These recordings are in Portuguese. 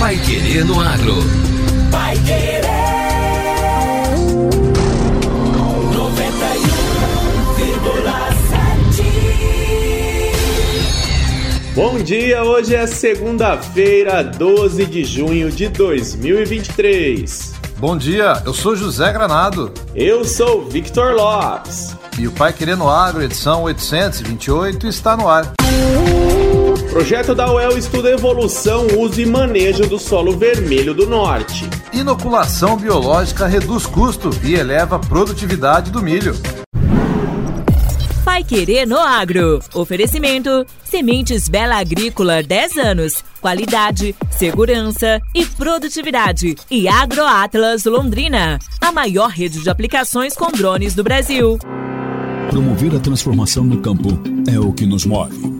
Pai Querer no Agro. Pai Querer. 91,7. Bom dia, hoje é segunda-feira, 12 de junho de 2023. Bom dia, eu sou José Granado. Eu sou Victor Lopes. E o Pai Querendo Agro, edição 828, está no ar. Projeto da UEL estuda a evolução, uso e manejo do solo vermelho do norte. Inoculação biológica reduz custo e eleva a produtividade do milho. Pai Querer no Agro. Oferecimento: Sementes Bela Agrícola 10 anos. Qualidade, segurança e produtividade. E AgroAtlas Londrina, a maior rede de aplicações com drones do Brasil. Promover a transformação no campo é o que nos move.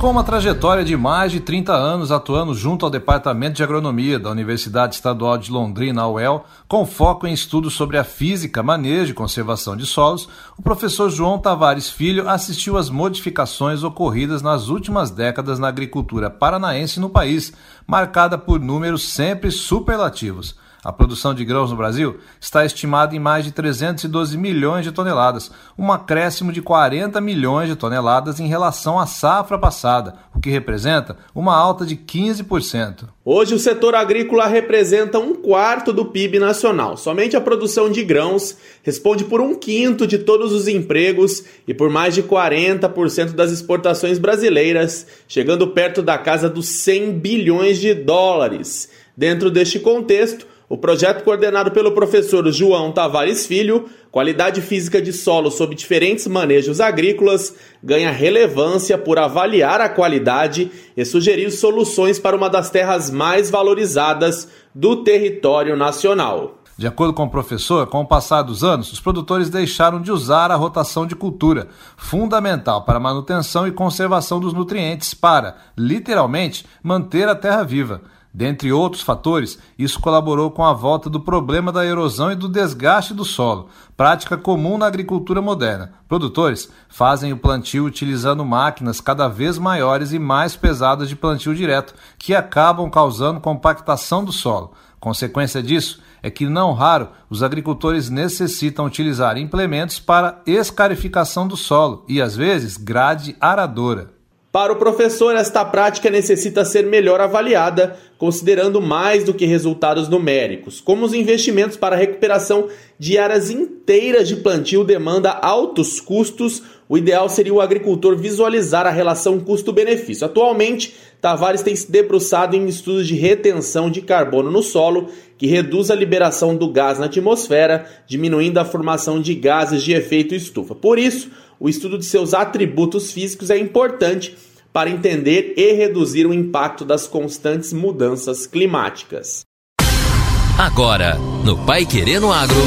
Com uma trajetória de mais de 30 anos atuando junto ao Departamento de Agronomia da Universidade Estadual de Londrina, UEL, com foco em estudos sobre a física, manejo e conservação de solos, o professor João Tavares Filho assistiu às modificações ocorridas nas últimas décadas na agricultura paranaense no país, marcada por números sempre superlativos. A produção de grãos no Brasil está estimada em mais de 312 milhões de toneladas, um acréscimo de 40 milhões de toneladas em relação à safra passada, o que representa uma alta de 15%. Hoje, o setor agrícola representa um quarto do PIB nacional. Somente a produção de grãos responde por um quinto de todos os empregos e por mais de 40% das exportações brasileiras, chegando perto da casa dos 100 bilhões de dólares. Dentro deste contexto, o projeto coordenado pelo professor João Tavares Filho, Qualidade Física de Solo sob diferentes manejos agrícolas, ganha relevância por avaliar a qualidade e sugerir soluções para uma das terras mais valorizadas do território nacional. De acordo com o professor, com o passar dos anos, os produtores deixaram de usar a rotação de cultura, fundamental para a manutenção e conservação dos nutrientes, para, literalmente, manter a terra viva. Dentre outros fatores, isso colaborou com a volta do problema da erosão e do desgaste do solo, prática comum na agricultura moderna. Produtores fazem o plantio utilizando máquinas cada vez maiores e mais pesadas de plantio direto, que acabam causando compactação do solo. Consequência disso é que, não raro, os agricultores necessitam utilizar implementos para escarificação do solo e, às vezes, grade aradora. Para o professor, esta prática necessita ser melhor avaliada, considerando mais do que resultados numéricos, como os investimentos para a recuperação de áreas inteiras de plantio demanda altos custos. O ideal seria o agricultor visualizar a relação custo-benefício. Atualmente, Tavares tem se debruçado em estudos de retenção de carbono no solo, que reduz a liberação do gás na atmosfera, diminuindo a formação de gases de efeito estufa. Por isso, o estudo de seus atributos físicos é importante para entender e reduzir o impacto das constantes mudanças climáticas. Agora, no Pai Querendo Agro.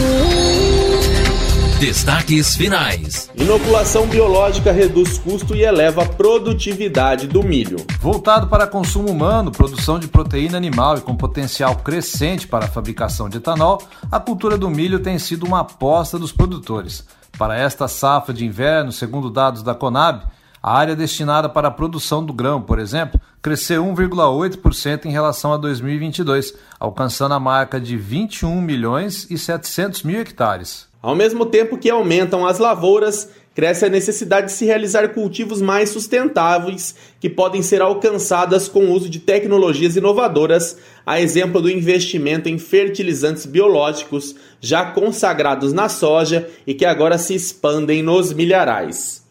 Destaques finais. Inoculação biológica reduz custo e eleva a produtividade do milho. Voltado para consumo humano, produção de proteína animal e com potencial crescente para a fabricação de etanol, a cultura do milho tem sido uma aposta dos produtores. Para esta safra de inverno, segundo dados da Conab, a área destinada para a produção do grão, por exemplo, cresceu 1,8% em relação a 2022, alcançando a marca de 21 milhões e 700 mil hectares. Ao mesmo tempo que aumentam as lavouras, cresce a necessidade de se realizar cultivos mais sustentáveis que podem ser alcançadas com o uso de tecnologias inovadoras, a exemplo do investimento em fertilizantes biológicos já consagrados na soja e que agora se expandem nos milharais.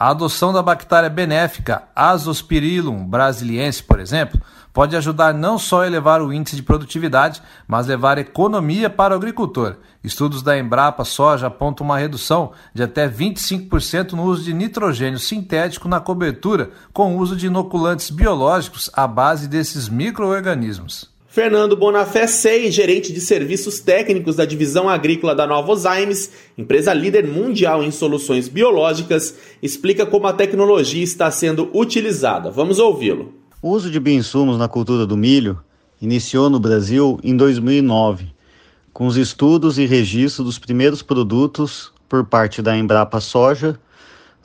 A adoção da bactéria benéfica Azospirillum brasiliense, por exemplo, pode ajudar não só a elevar o índice de produtividade, mas levar economia para o agricultor. Estudos da Embrapa Soja apontam uma redução de até 25% no uso de nitrogênio sintético na cobertura com o uso de inoculantes biológicos à base desses microorganismos. Fernando Bonafé Sei, gerente de serviços técnicos da divisão agrícola da Nova Zymes, empresa líder mundial em soluções biológicas, explica como a tecnologia está sendo utilizada. Vamos ouvi-lo. O uso de bioinsumos na cultura do milho iniciou no Brasil em 2009, com os estudos e registros dos primeiros produtos por parte da Embrapa Soja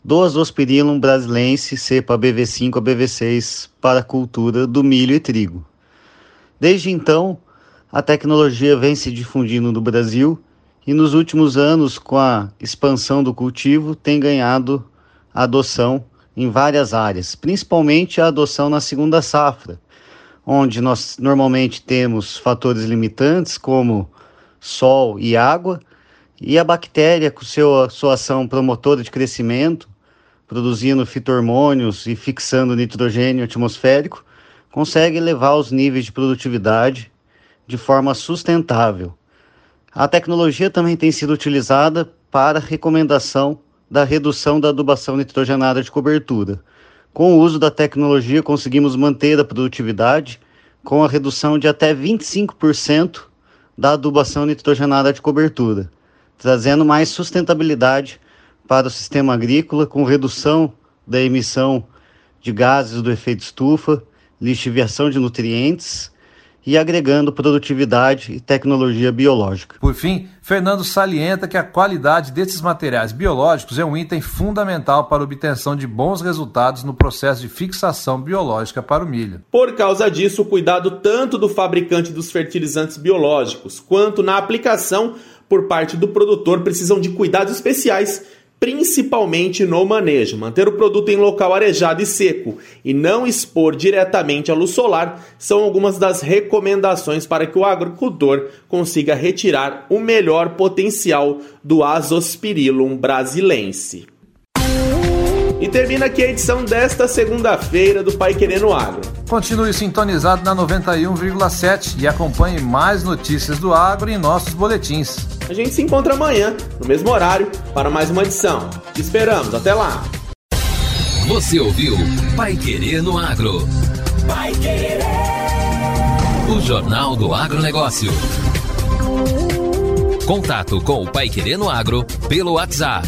do Azospirillum brasilense cepa BV5 a BV6 para a cultura do milho e trigo. Desde então, a tecnologia vem se difundindo no Brasil e nos últimos anos, com a expansão do cultivo, tem ganhado adoção em várias áreas, principalmente a adoção na segunda safra, onde nós normalmente temos fatores limitantes como sol e água, e a bactéria com seu, sua ação promotora de crescimento, produzindo fitormônios e fixando nitrogênio atmosférico, consegue elevar os níveis de produtividade de forma sustentável. A tecnologia também tem sido utilizada para recomendação da redução da adubação nitrogenada de cobertura. Com o uso da tecnologia, conseguimos manter a produtividade com a redução de até 25% da adubação nitrogenada de cobertura, trazendo mais sustentabilidade para o sistema agrícola, com redução da emissão de gases do efeito estufa lixiviação de nutrientes e agregando produtividade e tecnologia biológica. Por fim, Fernando salienta que a qualidade desses materiais biológicos é um item fundamental para a obtenção de bons resultados no processo de fixação biológica para o milho. Por causa disso, o cuidado tanto do fabricante dos fertilizantes biológicos quanto na aplicação por parte do produtor precisam de cuidados especiais principalmente no manejo. Manter o produto em local arejado e seco e não expor diretamente à luz solar são algumas das recomendações para que o agricultor consiga retirar o melhor potencial do Azospirillum brasilense. E termina aqui a edição desta segunda-feira do Pai Querendo Agro. Continue sintonizado na 91,7 e acompanhe mais notícias do agro em nossos boletins. A gente se encontra amanhã, no mesmo horário, para mais uma edição. Te esperamos, até lá! Você ouviu Pai Querer no Agro. Pai Querer. O Jornal do Agronegócio. Contato com o Pai Querer no Agro pelo WhatsApp